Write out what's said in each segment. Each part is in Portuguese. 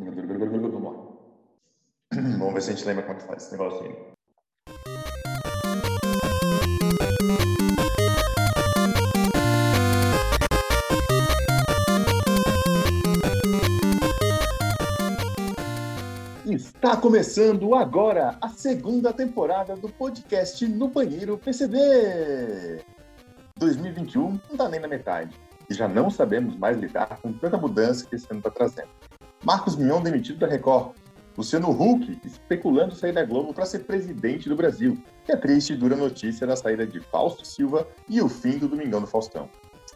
Vamos lá. Vamos ver se a gente lembra como é que faz esse negócio aí. Está começando agora a segunda temporada do podcast No Banheiro PCD. 2021 não está nem na metade e já não sabemos mais lidar com tanta mudança que esse ano está trazendo. Marcos Mion demitido da Record, Luciano Huck especulando sair da Globo para ser presidente do Brasil, que é triste e dura notícia da saída de Fausto Silva e o fim do Domingão do Faustão.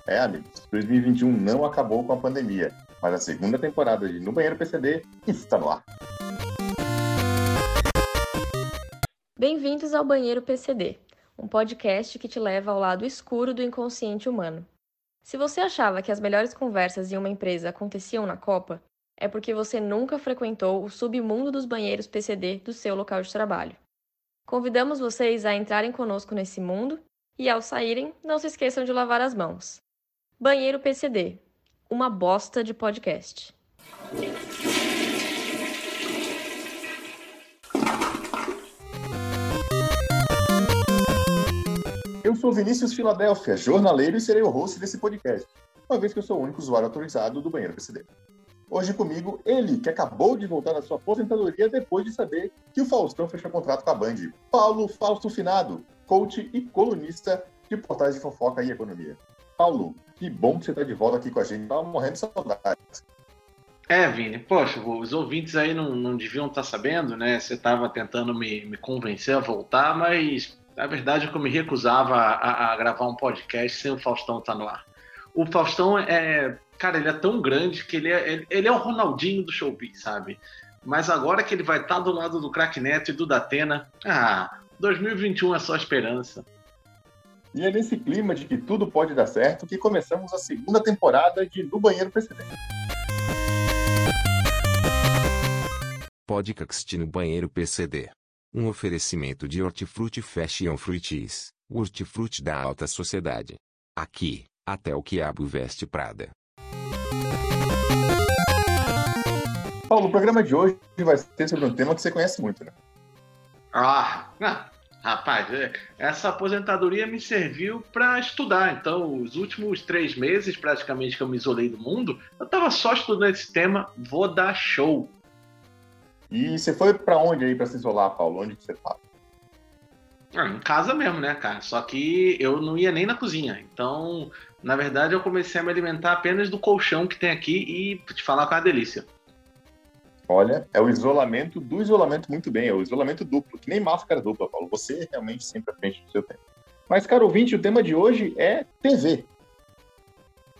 É, amigos, 2021 não acabou com a pandemia, mas a segunda temporada de No Banheiro PCD está no ar. Bem-vindos ao Banheiro PCD, um podcast que te leva ao lado escuro do inconsciente humano. Se você achava que as melhores conversas em uma empresa aconteciam na Copa, é porque você nunca frequentou o submundo dos banheiros PCD do seu local de trabalho. Convidamos vocês a entrarem conosco nesse mundo e, ao saírem, não se esqueçam de lavar as mãos. Banheiro PCD uma bosta de podcast. Eu sou Vinícius Filadélfia, jornaleiro e serei o host desse podcast, uma vez que eu sou o único usuário autorizado do banheiro PCD. Hoje comigo, ele, que acabou de voltar da sua aposentadoria depois de saber que o Faustão fechou contrato com a Band. Paulo Fausto Finado, coach e colunista de portais de fofoca e economia. Paulo, que bom que você está de volta aqui com a gente. Tava morrendo de saudades. É, Vini, poxa, os ouvintes aí não, não deviam estar tá sabendo, né? Você estava tentando me, me convencer a voltar, mas a verdade é que eu me recusava a, a gravar um podcast sem o Faustão estar tá no ar. O Faustão é. Cara, ele é tão grande que ele é, ele é o Ronaldinho do showbiz, sabe? Mas agora que ele vai estar tá do lado do Crack Neto e do Datena, ah, 2021 é só esperança. E é nesse clima de que tudo pode dar certo que começamos a segunda temporada de No Banheiro PCD. Podcast no Banheiro PCD. Um oferecimento de Hortifruti Fashion Fruities, o hortifruti da alta sociedade. Aqui, até o quiabo veste Prada. Paulo, o programa de hoje vai ser sobre um tema que você conhece muito, né? Ah, rapaz, é, essa aposentadoria me serviu para estudar. Então, os últimos três meses, praticamente, que eu me isolei do mundo, eu estava só estudando esse tema, vou dar show. E você foi para onde aí para se isolar, Paulo? Onde que você estava? Ah, em casa mesmo, né, cara? Só que eu não ia nem na cozinha. Então, na verdade, eu comecei a me alimentar apenas do colchão que tem aqui e te falar com a delícia. Olha, é o isolamento do isolamento muito bem, é o isolamento duplo, que nem máscara dupla, Paulo. Você realmente sempre à frente do seu tempo. Mas, caro ouvinte, o tema de hoje é TV.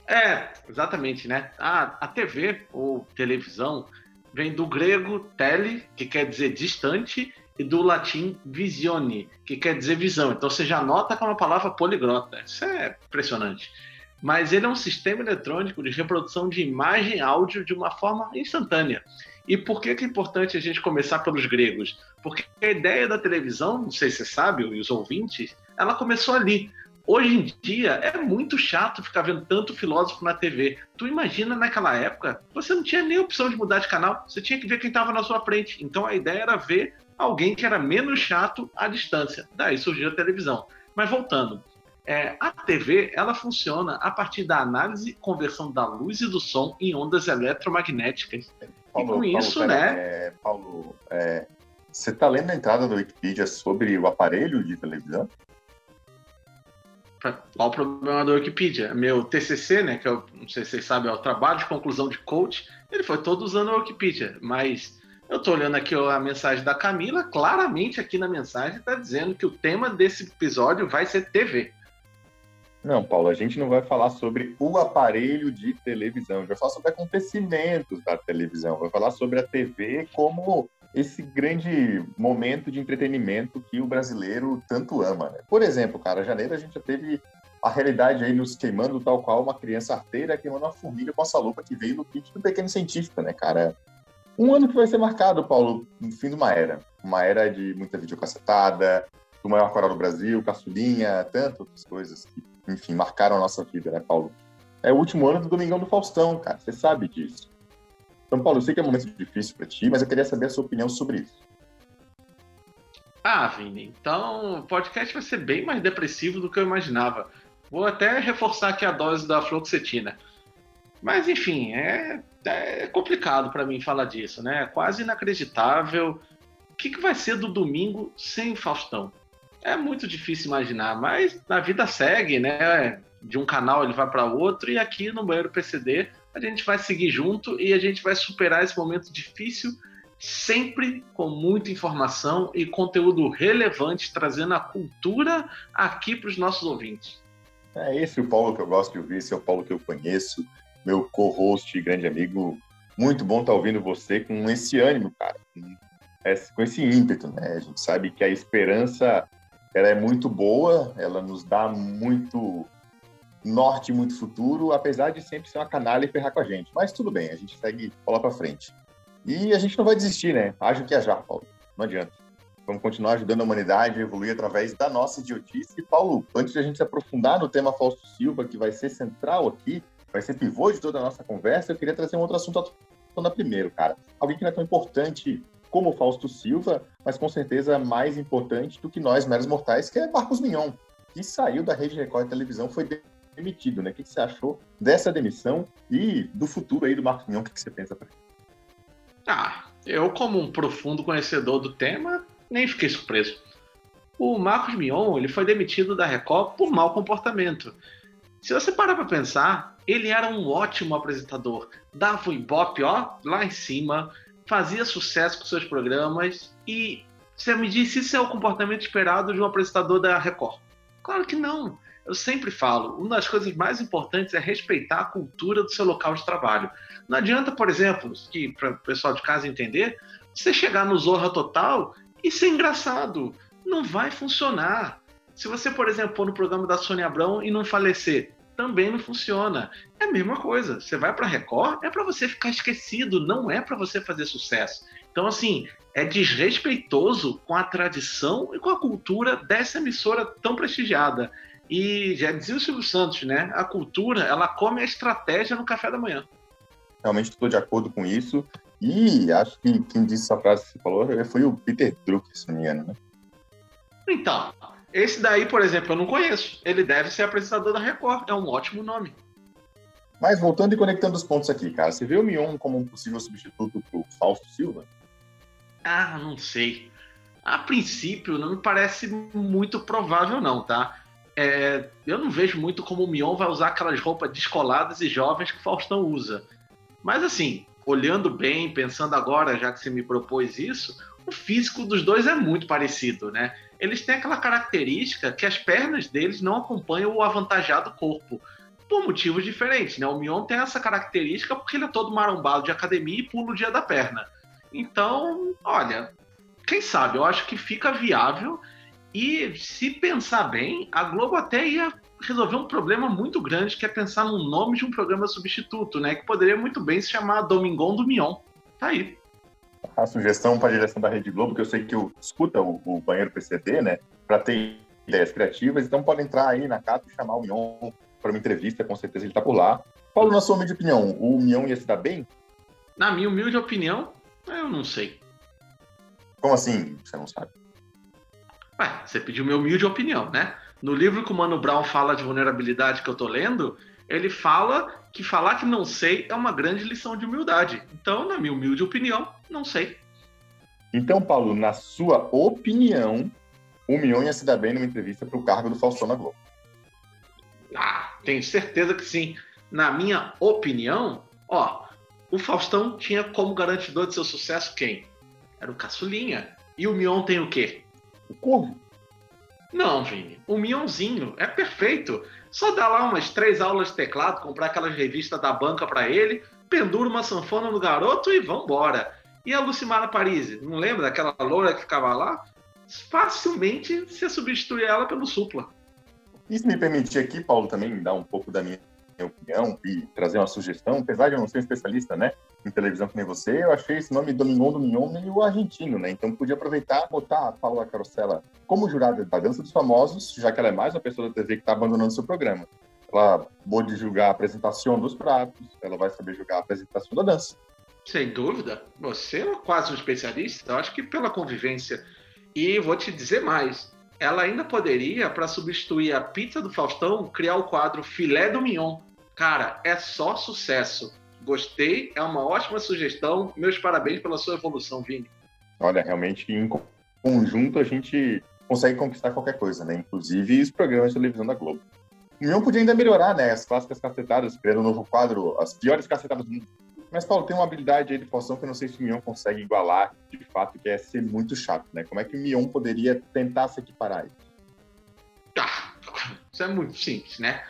É, exatamente, né? A, a TV, ou televisão, vem do grego tele, que quer dizer distante, e do latim visione, que quer dizer visão. Então você já nota que é uma palavra poliglota. Isso é impressionante. Mas ele é um sistema eletrônico de reprodução de imagem e áudio de uma forma instantânea. E por que, que é importante a gente começar pelos gregos? Porque a ideia da televisão, não sei se você sabe, e os ouvintes, ela começou ali. Hoje em dia é muito chato ficar vendo tanto filósofo na TV. Tu imagina naquela época, você não tinha nem opção de mudar de canal, você tinha que ver quem estava na sua frente. Então a ideia era ver alguém que era menos chato à distância. Daí surgiu a televisão. Mas voltando, é, a TV ela funciona a partir da análise e conversão da luz e do som em ondas eletromagnéticas. Paulo, e com Paulo, isso, pera, né? É, Paulo, é, você está lendo a entrada do Wikipedia sobre o aparelho de televisão? Qual o problema da Wikipedia? Meu TCC, né, que eu não sei se vocês sabem, é o trabalho de conclusão de coach, ele foi todo usando a Wikipedia, mas eu estou olhando aqui a mensagem da Camila, claramente aqui na mensagem está dizendo que o tema desse episódio vai ser TV. Não, Paulo, a gente não vai falar sobre o aparelho de televisão, a gente vai falar sobre acontecimentos da televisão, vai falar sobre a TV como esse grande momento de entretenimento que o brasileiro tanto ama. Né? Por exemplo, cara, janeiro a gente já teve a realidade aí nos queimando tal qual uma criança arteira queimando uma formiga com essa lupa que veio no kit do pequeno cientista, né, cara? Um ano que vai ser marcado, Paulo, no fim de uma era. Uma era de muita videocassetada, do maior coral do Brasil, caçulinha, tantas coisas que, enfim, marcaram a nossa vida, né, Paulo? É o último ano do Domingão do Faustão, cara, você sabe disso. Então, Paulo, eu sei que é um momento difícil para ti, mas eu queria saber a sua opinião sobre isso. Ah, Vini, então o podcast vai ser bem mais depressivo do que eu imaginava. Vou até reforçar aqui a dose da fluoxetina. Mas, enfim, é, é complicado para mim falar disso, né? É quase inacreditável. O que, que vai ser do domingo sem Faustão? É muito difícil imaginar, mas a vida segue, né? De um canal ele vai para outro e aqui no Banheiro PCD a gente vai seguir junto e a gente vai superar esse momento difícil sempre com muita informação e conteúdo relevante, trazendo a cultura aqui para os nossos ouvintes. É esse o Paulo que eu gosto de ouvir, esse é o Paulo que eu conheço, meu co-host, grande amigo. Muito bom estar tá ouvindo você com esse ânimo, cara, com esse ímpeto, né? A gente sabe que a esperança ela é muito boa, ela nos dá muito norte, muito futuro, apesar de sempre ser uma canalha e ferrar com a gente. Mas tudo bem, a gente segue bola para frente. E a gente não vai desistir, né? Haja que já, Paulo. Não adianta. Vamos continuar ajudando a humanidade a evoluir através da nossa idiotice. E, Paulo, antes de a gente se aprofundar no tema Fausto Silva, que vai ser central aqui, vai ser pivô de toda a nossa conversa, eu queria trazer um outro assunto tona primeiro, cara. Alguém que não é tão importante como Fausto Silva, mas com certeza mais importante do que nós, meros mortais, que é Marcos Mignon, que saiu da Rede Record Televisão, foi demitido, né? O que você achou dessa demissão e do futuro aí do Marcos Mignon? O que você pensa? Ah, eu como um profundo conhecedor do tema, nem fiquei surpreso. O Marcos Mion ele foi demitido da Record por mau comportamento. Se você parar para pensar, ele era um ótimo apresentador. Dava o ibope, ó, lá em cima, fazia sucesso com seus programas e você me disse isso é o comportamento esperado de um apresentador da Record. Claro que não. Eu sempre falo, uma das coisas mais importantes é respeitar a cultura do seu local de trabalho. Não adianta, por exemplo, que para o pessoal de casa entender, você chegar no Zorra Total e ser engraçado. Não vai funcionar. Se você, por exemplo, pôr no programa da Sônia Abrão e não falecer, também não funciona. É a mesma coisa. Você vai para Record, é para você ficar esquecido, não é para você fazer sucesso. Então, assim, é desrespeitoso com a tradição e com a cultura dessa emissora tão prestigiada. E já dizia o Silvio Santos, né? A cultura, ela come a estratégia no café da manhã. Realmente estou de acordo com isso. E acho que quem disse essa frase que você falou foi o Peter Drucker, se não me engano, né? Então, esse daí, por exemplo, eu não conheço. Ele deve ser apresentador da Record. É um ótimo nome. Mas voltando e conectando os pontos aqui, cara, você vê o Mion como um possível substituto para o Fausto Silva? Ah, não sei. A princípio, não me parece muito provável, não, tá? É, eu não vejo muito como o Mion vai usar aquelas roupas descoladas e jovens que o Faustão usa. Mas assim, olhando bem, pensando agora, já que você me propôs isso, o físico dos dois é muito parecido, né? Eles têm aquela característica que as pernas deles não acompanham o avantajado corpo, por motivos diferentes, né? O Mion tem essa característica porque ele é todo marombado de academia e pula o dia da perna. Então, olha, quem sabe, eu acho que fica viável e se pensar bem, a Globo até ia resolver um problema muito grande, que é pensar no nome de um programa substituto, né? Que poderia muito bem se chamar Domingão do Mion. Tá aí. A sugestão para a direção da Rede Globo, que eu sei que eu escuta o, o banheiro PCD, né? Para ter ideias criativas, então pode entrar aí na casa e chamar o Mion para uma entrevista, com certeza ele está por lá. Paulo, na sua humilde opinião, o Mion ia se dar bem? Na minha humilde opinião, eu não sei. Como assim? Você não sabe? Ué, você pediu minha humilde opinião, né? No livro que o Mano Brown fala de vulnerabilidade que eu tô lendo, ele fala que falar que não sei é uma grande lição de humildade. Então, na minha humilde opinião, não sei. Então, Paulo, na sua opinião, o Mion ia se dar bem numa entrevista para o cargo do Faustão na Globo? Ah, tenho certeza que sim. Na minha opinião, ó, o Faustão tinha como garantidor de seu sucesso quem? Era o Caçulinha. E o Mion tem o quê? O Corvo. Não, Vini. O Mionzinho é perfeito. Só dá lá umas três aulas de teclado, comprar aquelas revistas da banca para ele, pendura uma sanfona no garoto e vambora. E a Lucimara Parisi, não lembra daquela loura que ficava lá? Facilmente se substitui ela pelo Supla. Isso me permitir aqui, Paulo, também dar um pouco da minha opinião e trazer uma sugestão, apesar de eu não ser um especialista, né, em televisão nem você, eu achei esse nome Domingão do meio argentino, né, então podia aproveitar botar a Paula Carosella como jurada da Dança dos Famosos, já que ela é mais uma pessoa da TV que está abandonando seu programa. Ela pode julgar a apresentação dos pratos, ela vai saber julgar a apresentação da dança. Sem dúvida. Você é quase um especialista. Eu acho que pela convivência. E vou te dizer mais. Ela ainda poderia, para substituir a pizza do Faustão, criar o quadro Filé do Mignon. Cara, é só sucesso. Gostei, é uma ótima sugestão. Meus parabéns pela sua evolução, Vini. Olha, realmente, em conjunto, a gente consegue conquistar qualquer coisa, né? Inclusive os programas de televisão da Globo. O Mion podia ainda melhorar, né? As clássicas cacetadas, criando um novo quadro, as piores cacetadas do mundo. Mas, Paulo, tem uma habilidade aí de Faustão que eu não sei se o Mion consegue igualar, de fato, que é ser muito chato, né? Como é que o Mion poderia tentar se equiparar aí? Ah, isso é muito simples, né?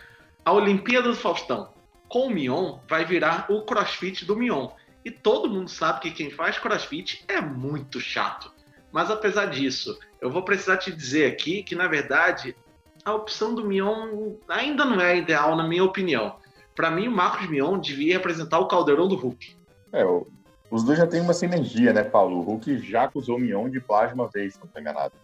A Olimpíada do Faustão com o Mion vai virar o crossfit do Mion. E todo mundo sabe que quem faz crossfit é muito chato. Mas apesar disso, eu vou precisar te dizer aqui que, na verdade, a opção do Mion ainda não é ideal, na minha opinião. Para mim, o Marcos Mion devia representar o caldeirão do Hulk. É, os dois já têm uma sinergia, né, Paulo? O Hulk já acusou o Mion de plágio uma vez, se não estou enganado.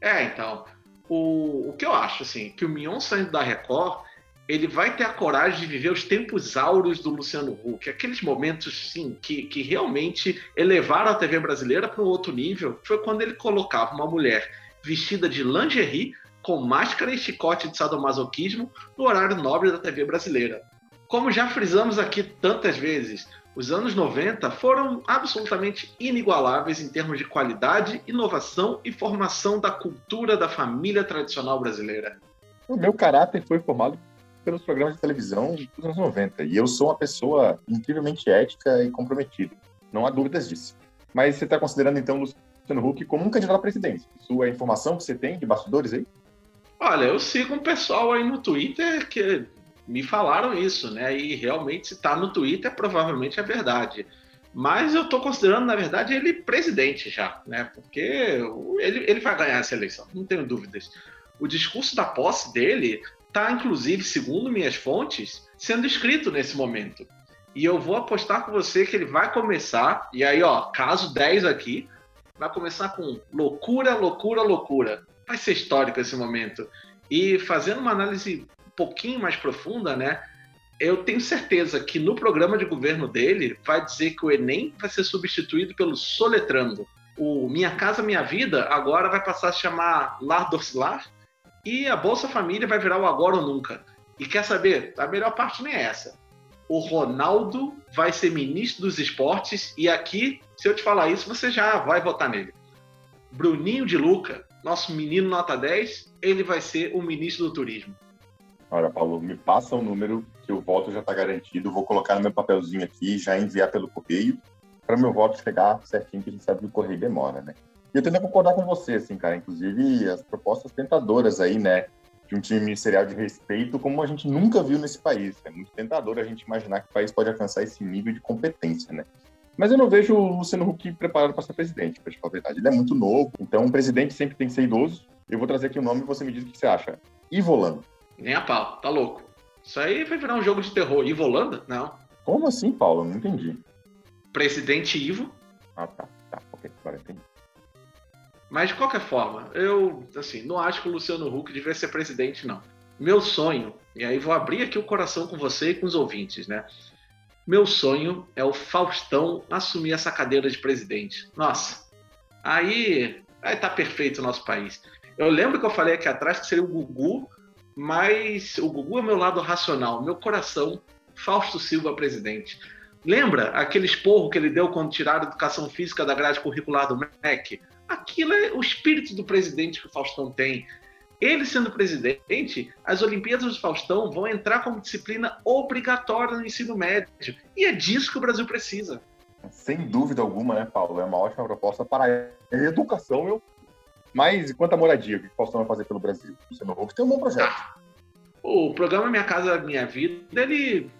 É, então. O, o que eu acho, assim, que o Mion saindo da Record, ele vai ter a coragem de viver os tempos áureos do Luciano Huck, aqueles momentos, sim, que, que realmente elevaram a TV brasileira para um outro nível, foi quando ele colocava uma mulher vestida de lingerie, com máscara e chicote de sadomasoquismo no horário nobre da TV brasileira. Como já frisamos aqui tantas vezes, os anos 90 foram absolutamente inigualáveis em termos de qualidade, inovação e formação da cultura da família tradicional brasileira. O meu caráter foi formado pelos programas de televisão dos anos 90. E eu sou uma pessoa incrivelmente ética e comprometida. Não há dúvidas disso. Mas você está considerando, então, o Luciano Huck como um candidato à presidência? Isso é informação que você tem de bastidores aí? Olha, eu sigo um pessoal aí no Twitter que me falaram isso, né? E realmente, se está no Twitter, provavelmente é verdade. Mas eu estou considerando, na verdade, ele presidente já, né? Porque ele, ele vai ganhar essa eleição, não tenho dúvidas. O discurso da posse dele está, inclusive, segundo minhas fontes, sendo escrito nesse momento. E eu vou apostar com você que ele vai começar, e aí, ó, caso 10 aqui, vai começar com loucura, loucura, loucura. Vai ser histórico esse momento. E fazendo uma análise pouquinho mais profunda, né? Eu tenho certeza que no programa de governo dele vai dizer que o Enem vai ser substituído pelo Soletrando. O Minha Casa Minha Vida agora vai passar a chamar Lar Docilar e a Bolsa Família vai virar o agora ou nunca. E quer saber? A melhor parte nem é essa. O Ronaldo vai ser ministro dos esportes e aqui, se eu te falar isso, você já vai votar nele. Bruninho de Luca, nosso menino nota 10, ele vai ser o ministro do turismo. Olha, Paulo, me passa o um número que o voto já está garantido. Vou colocar no meu papelzinho aqui, já enviar pelo correio, para meu voto chegar certinho, que a gente sabe que o correio demora, né? E eu tendo a concordar com você, assim, cara. Inclusive, as propostas tentadoras aí, né? De um time ministerial de respeito, como a gente nunca viu nesse país. É muito tentador a gente imaginar que o país pode alcançar esse nível de competência, né? Mas eu não vejo o Luciano Huck preparado para ser presidente, para falar a verdade. Ele é muito novo, então um presidente sempre tem que ser idoso. Eu vou trazer aqui o nome e você me diz o que você acha. Ivolando. Nem a pau, tá louco. Isso aí vai virar um jogo de terror. Ivolanda? Não. Como assim, Paulo? Não entendi. Presidente Ivo. Ah, tá. Tá, ok. Agora entendi. Mas de qualquer forma, eu assim, não acho que o Luciano Huck devia ser presidente, não. Meu sonho, e aí vou abrir aqui o coração com você e com os ouvintes, né? Meu sonho é o Faustão assumir essa cadeira de presidente. Nossa, aí estar tá perfeito o nosso país. Eu lembro que eu falei aqui atrás que seria o Gugu, mas o Gugu é meu lado racional, meu coração, Fausto Silva presidente. Lembra aquele esporro que ele deu quando tiraram a educação física da grade curricular do MEC? Aquilo é o espírito do presidente que o Faustão tem. Ele sendo presidente, as Olimpíadas do Faustão vão entrar como disciplina obrigatória no ensino médio. E é disso que o Brasil precisa. Sem dúvida alguma, né, Paulo? É uma ótima proposta para a educação, meu. Mas quanto à moradia, o que o Faustão vai fazer pelo Brasil? Você não tem um bom projeto. Ah, o programa Minha Casa Minha Vida, ele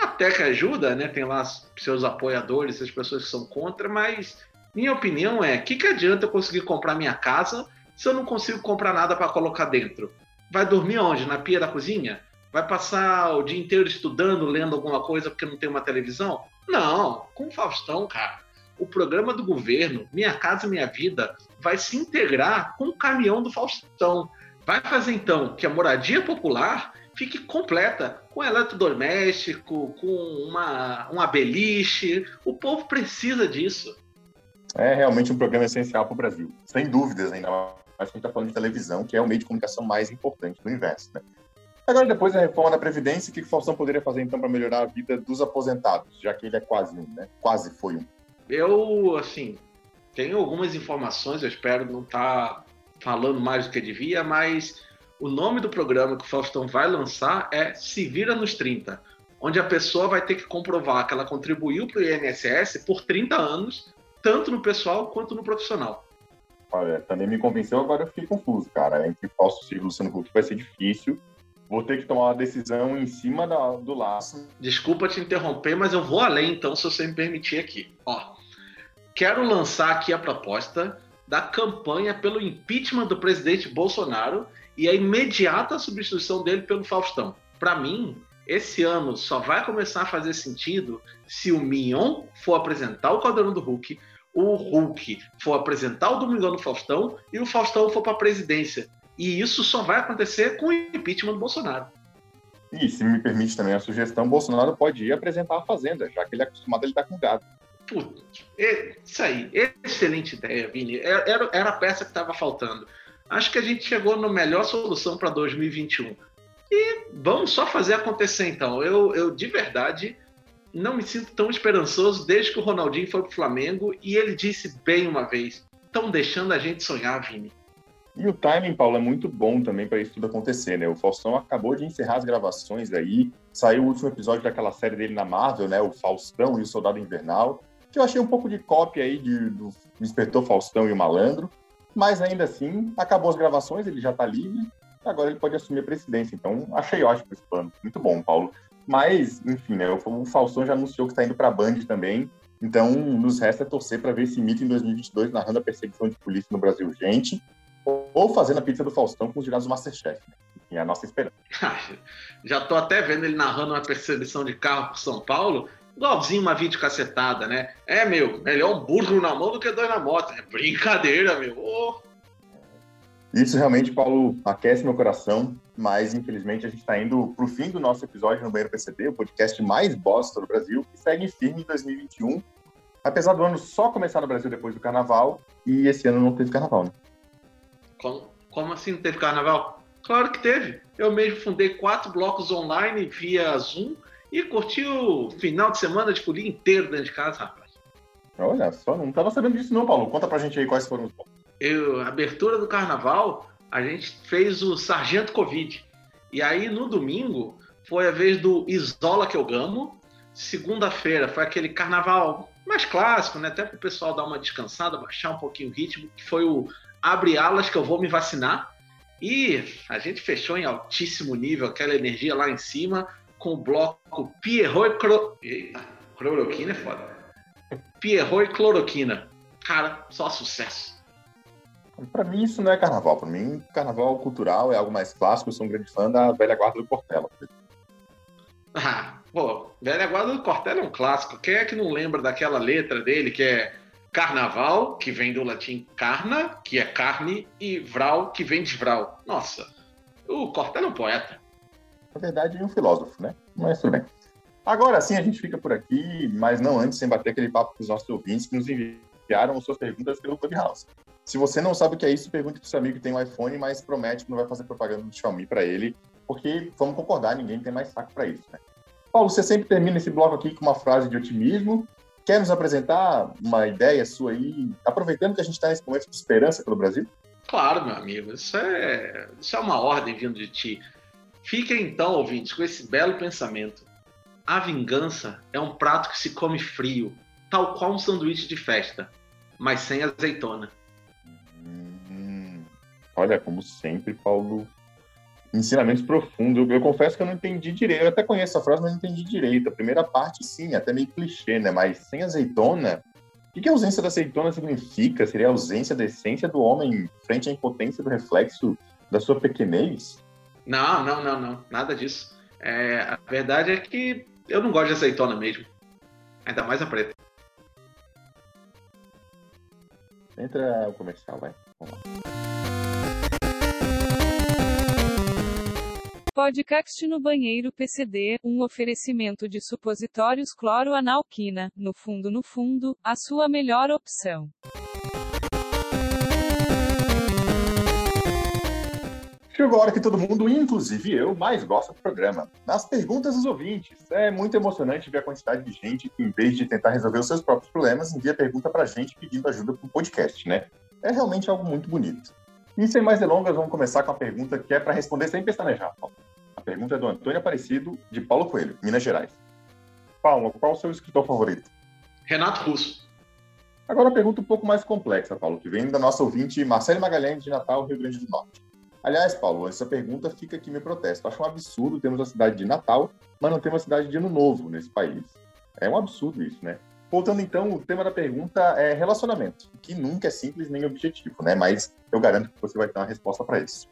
até que ajuda, né? Tem lá seus apoiadores, as pessoas que são contra, mas minha opinião é: que, que adianta eu conseguir comprar minha casa se eu não consigo comprar nada para colocar dentro? Vai dormir onde? Na pia da cozinha? Vai passar o dia inteiro estudando, lendo alguma coisa porque não tem uma televisão? Não, com o Faustão, cara. O programa do governo, Minha Casa Minha Vida, vai se integrar com o caminhão do Faustão. Vai fazer então que a moradia popular fique completa, com eletrodoméstico, com uma, uma beliche. O povo precisa disso. É realmente um programa essencial para o Brasil, sem dúvidas, ainda mais que a gente está falando de televisão, que é o meio de comunicação mais importante do universo. Né? Agora, depois da reforma da Previdência, o que o Faustão poderia fazer, então, para melhorar a vida dos aposentados, já que ele é quase um, né? Quase foi um. Eu, assim, tenho algumas informações, eu espero não estar tá falando mais do que devia, mas o nome do programa que o Faustão vai lançar é Se Vira nos 30, onde a pessoa vai ter que comprovar que ela contribuiu para o INSS por 30 anos, tanto no pessoal quanto no profissional. Olha, também me convenceu, agora eu fiquei confuso, cara. Entre Fausto e Luciano Huck vai ser difícil vou ter que tomar uma decisão em cima da, do laço. Desculpa te interromper, mas eu vou além, então, se você me permitir aqui. Ó, quero lançar aqui a proposta da campanha pelo impeachment do presidente Bolsonaro e a imediata substituição dele pelo Faustão. Para mim, esse ano só vai começar a fazer sentido se o Mion for apresentar o Caldeirão do Hulk, o Hulk for apresentar o Domingão do Faustão e o Faustão for para a presidência. E isso só vai acontecer com o impeachment do Bolsonaro. E se me permite também a sugestão, Bolsonaro pode ir apresentar a Fazenda, já que ele é acostumado a lidar com gado. Putz, isso aí, excelente ideia, Vini. É, era, era a peça que estava faltando. Acho que a gente chegou na melhor solução para 2021. E vamos só fazer acontecer então. Eu, eu, de verdade, não me sinto tão esperançoso desde que o Ronaldinho foi para o Flamengo e ele disse bem uma vez: estão deixando a gente sonhar, Vini. E o timing, Paulo, é muito bom também para isso tudo acontecer, né? O Faustão acabou de encerrar as gravações aí, saiu o último episódio daquela série dele na Marvel, né? O Faustão e o Soldado Invernal, eu achei um pouco de cópia aí de, do Inspetor Faustão e o Malandro, mas ainda assim, acabou as gravações, ele já está livre, agora ele pode assumir a presidência. Então, achei ótimo esse plano. Muito bom, Paulo. Mas, enfim, né? O Faustão já anunciou que está indo para a Band também, então nos resta torcer para ver esse mito em 2022 narrando a perseguição de polícia no Brasil. Gente, ou fazendo a pizza do Faustão com os jurados do Masterchef. Né? É a nossa esperança. Já tô até vendo ele narrando uma perseguição de carro por São Paulo, igualzinho uma vídeo cacetada, né? É, meu, melhor um burro na mão do que dois na moto. É brincadeira, meu. Oh. Isso realmente, Paulo, aquece meu coração, mas infelizmente a gente está indo para o fim do nosso episódio no Banheiro PCD, o podcast mais bosta do Brasil, que segue firme em 2021. Apesar do ano só começar no Brasil depois do carnaval, e esse ano não teve carnaval, né? Como, como assim não teve carnaval? Claro que teve. Eu mesmo fundei quatro blocos online via Zoom e curti o final de semana de folia inteiro dentro de casa, rapaz. Olha só, não estava sabendo disso não, Paulo. Conta pra gente aí quais foram os. Eu, abertura do carnaval, a gente fez o Sargento Covid. E aí, no domingo, foi a vez do Isola que eu gamo. Segunda-feira foi aquele carnaval mais clássico, né? Até para o pessoal dar uma descansada, baixar um pouquinho o ritmo, que foi o abre alas que eu vou me vacinar. E a gente fechou em altíssimo nível, aquela energia lá em cima, com o bloco Pierrot e Cro... Cloroquina é foda. Pierrot e Cloroquina. Cara, só sucesso. Para mim, isso não é carnaval. Para mim, carnaval cultural é algo mais clássico. Eu sou um grande fã da velha guarda do Cortella. Ah, pô, velha guarda do Cortella é um clássico. Quem é que não lembra daquela letra dele que é Carnaval, que vem do latim carna, que é carne, e vral, que vem de vral. Nossa, o Cortella é um poeta. Na verdade, é um filósofo, né? Mas tudo bem. Agora sim, a gente fica por aqui, mas não antes sem bater aquele papo com os nossos ouvintes que nos enviaram suas perguntas pelo Clubhouse. Se você não sabe o que é isso, pergunte para o seu amigo que tem um iPhone, mas promete que não vai fazer propaganda do Xiaomi para ele, porque, vamos concordar, ninguém tem mais saco para isso, né? Paulo, você sempre termina esse bloco aqui com uma frase de otimismo Quer nos apresentar uma ideia sua aí, aproveitando que a gente está nesse momento de esperança pelo Brasil? Claro, meu amigo, isso é, isso é uma ordem vindo de ti. Fiquem então, ouvintes, com esse belo pensamento. A vingança é um prato que se come frio, tal qual um sanduíche de festa, mas sem azeitona. Hum, olha, como sempre, Paulo, ensinamentos profundos. Eu, eu, confesso que eu não entendi direito. Eu até conheço a frase, mas não entendi direito. A primeira parte, sim, até meio clichê, né? Mas sem azeitona. O que, que a ausência da azeitona significa? Seria a ausência da essência do homem frente à impotência do reflexo da sua pequenez? Não, não, não, não. Nada disso. É, a verdade é que eu não gosto de azeitona mesmo. Ainda mais a preta. Entra o comercial, vai. Vamos lá. Podcast no banheiro PCD, um oferecimento de supositórios cloroanalquina, no fundo no fundo, a sua melhor opção. Chegou a hora que todo mundo, inclusive eu, mais gosta do programa. Nas perguntas dos ouvintes. É muito emocionante ver a quantidade de gente que, em vez de tentar resolver os seus próprios problemas, envia pergunta pra gente pedindo ajuda pro podcast, né? É realmente algo muito bonito. E sem mais delongas, vamos começar com a pergunta que é para responder sem pestanejar. A pergunta é do Antônio Aparecido, de Paulo Coelho, Minas Gerais. Paulo, qual o seu escritor favorito? Renato Russo. Agora a pergunta um pouco mais complexa, Paulo, que vem da nossa ouvinte Marcele Magalhães, de Natal, Rio Grande do Norte. Aliás, Paulo, essa pergunta fica aqui meu protesto. Acho um absurdo termos a cidade de Natal, mas não temos a cidade de Ano Novo nesse país. É um absurdo isso, né? Voltando então, o tema da pergunta é relacionamento, que nunca é simples nem objetivo, né? Mas eu garanto que você vai ter uma resposta para isso.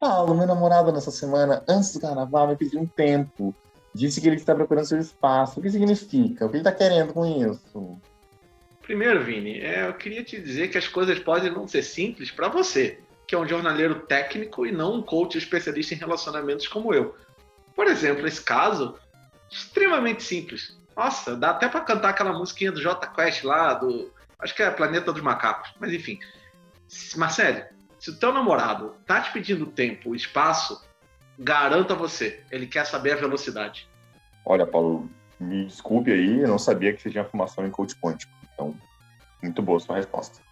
Paulo, meu namorado nessa semana, antes do carnaval, me pediu um tempo. Disse que ele está procurando seu espaço. O que significa? O que ele está querendo com isso? Primeiro, Vini, é, eu queria te dizer que as coisas podem não ser simples para você que é um jornaleiro técnico e não um coach especialista em relacionamentos como eu. Por exemplo, esse caso, extremamente simples. Nossa, dá até para cantar aquela musiquinha do J Quest lá, do. Acho que é Planeta dos Macacos. Mas enfim. Marcelo, se o teu namorado tá te pedindo tempo, espaço, garanta você, ele quer saber a velocidade. Olha, Paulo, me desculpe aí, eu não sabia que você tinha formação em coach quântico. Então, muito boa sua resposta.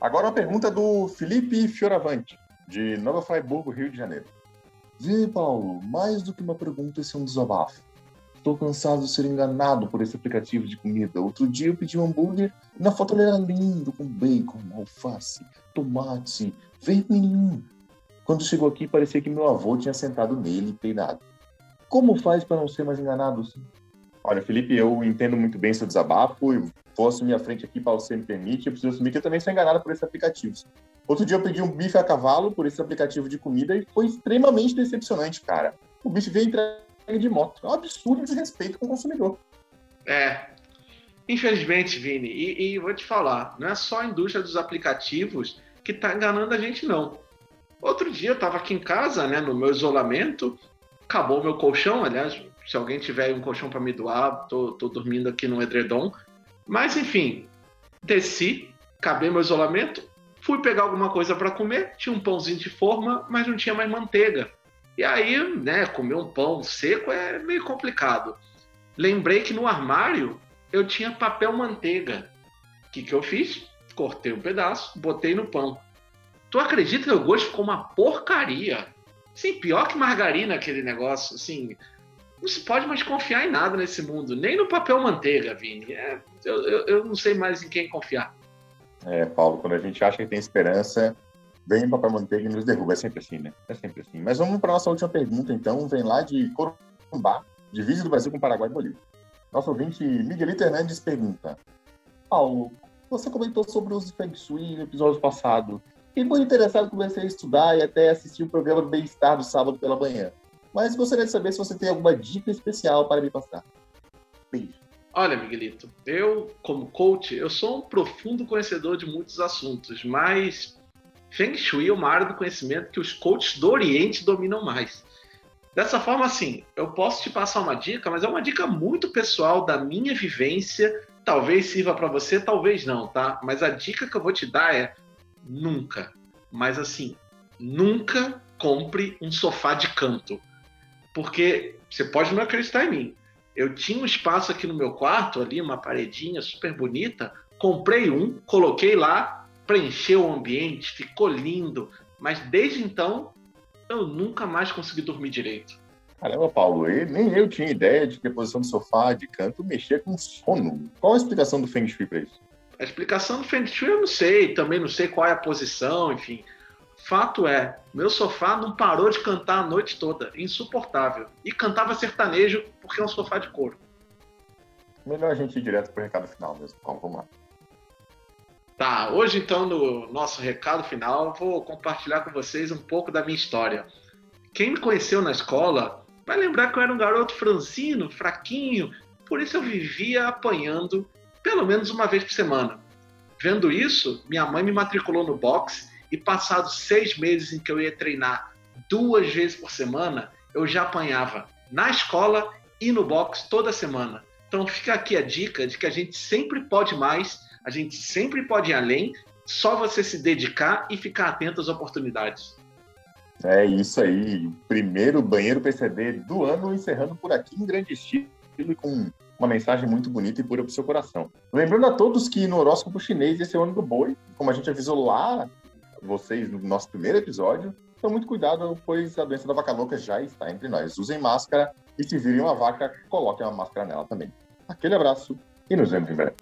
Agora uma pergunta do Felipe Fioravante, de Nova Freiburgo, Rio de Janeiro. Vê, Paulo, mais do que uma pergunta, esse é um desabafo. Estou cansado de ser enganado por esse aplicativo de comida. Outro dia eu pedi um hambúrguer e na foto ele era lindo, com bacon, alface, tomate, vermelhinho. Quando chegou aqui, parecia que meu avô tinha sentado nele e peidado. Como faz para não ser mais enganado assim? Olha, Felipe, eu entendo muito bem seu desabafo e vou assumir a frente aqui para você me permite. Eu preciso assumir que eu também sou enganado por esses aplicativos. Outro dia eu pedi um bife a cavalo por esse aplicativo de comida e foi extremamente decepcionante, cara. O bife veio entregue de moto. É um absurdo de respeito com o consumidor. É. Infelizmente, Vini, e, e vou te falar, não é só a indústria dos aplicativos que está enganando a gente, não. Outro dia eu estava aqui em casa, né, no meu isolamento, acabou meu colchão, aliás, se alguém tiver um colchão para me doar, tô, tô dormindo aqui no edredom. Mas enfim, desci, acabei meu isolamento, fui pegar alguma coisa para comer, tinha um pãozinho de forma, mas não tinha mais manteiga. E aí, né, comer um pão seco é meio complicado. Lembrei que no armário eu tinha papel manteiga. O que, que eu fiz? Cortei um pedaço, botei no pão. Tu acredita que o gosto ficou uma porcaria? Sim, pior que margarina aquele negócio, assim, não se pode mais confiar em nada nesse mundo, nem no papel manteiga, Vini. É, eu, eu, eu, não sei mais em quem confiar. É, Paulo, quando a gente acha que tem esperança, vem o papel manteiga e nos derruba. É sempre assim, né? É sempre assim. Mas vamos para nossa última pergunta, então. Vem lá de Corumbá, divisa do Brasil com Paraguai e Bolívia. Nosso ouvinte Miguelito Hernandes pergunta: Paulo, você comentou sobre os Feng Shui no episódio passado. Fiquei muito interessado, comecei a estudar e até assistir o programa do Bem-Estar do sábado pela manhã mas gostaria de saber se você tem alguma dica especial para me passar. Beijo. Olha, Miguelito, eu, como coach, eu sou um profundo conhecedor de muitos assuntos, mas Feng Shui é uma área do conhecimento que os coaches do Oriente dominam mais. Dessa forma, assim, eu posso te passar uma dica, mas é uma dica muito pessoal da minha vivência. Talvez sirva para você, talvez não, tá? Mas a dica que eu vou te dar é nunca, mas assim, nunca compre um sofá de canto. Porque você pode não acreditar em mim. Eu tinha um espaço aqui no meu quarto, ali, uma paredinha super bonita. Comprei um, coloquei lá, preencheu o ambiente, ficou lindo. Mas desde então, eu nunca mais consegui dormir direito. Caramba, Paulo, eu, nem eu tinha ideia de que a posição do sofá de canto mexia com sono. Qual a explicação do Feng Shui para isso? A explicação do Feng Shui eu não sei, também não sei qual é a posição, enfim. Fato é, meu sofá não parou de cantar a noite toda, insuportável. E cantava sertanejo porque é um sofá de couro. Melhor a gente ir direto pro recado final mesmo. Então, vamos lá. Tá, hoje então no nosso recado final vou compartilhar com vocês um pouco da minha história. Quem me conheceu na escola vai lembrar que eu era um garoto francino, fraquinho, por isso eu vivia apanhando pelo menos uma vez por semana. Vendo isso, minha mãe me matriculou no boxe e passados seis meses em que eu ia treinar duas vezes por semana, eu já apanhava na escola e no box toda semana. Então fica aqui a dica de que a gente sempre pode mais, a gente sempre pode ir além, só você se dedicar e ficar atento às oportunidades. É isso aí. Primeiro banheiro PCD do ano, encerrando por aqui em grande estilo e com uma mensagem muito bonita e pura para o seu coração. Lembrando a todos que no horóscopo chinês esse é o ano do boi, como a gente avisou lá vocês no nosso primeiro episódio. Então, muito cuidado, pois a doença da vaca louca já está entre nós. Usem máscara e se virem uma vaca, coloquem uma máscara nela também. Aquele abraço e nos vemos em breve.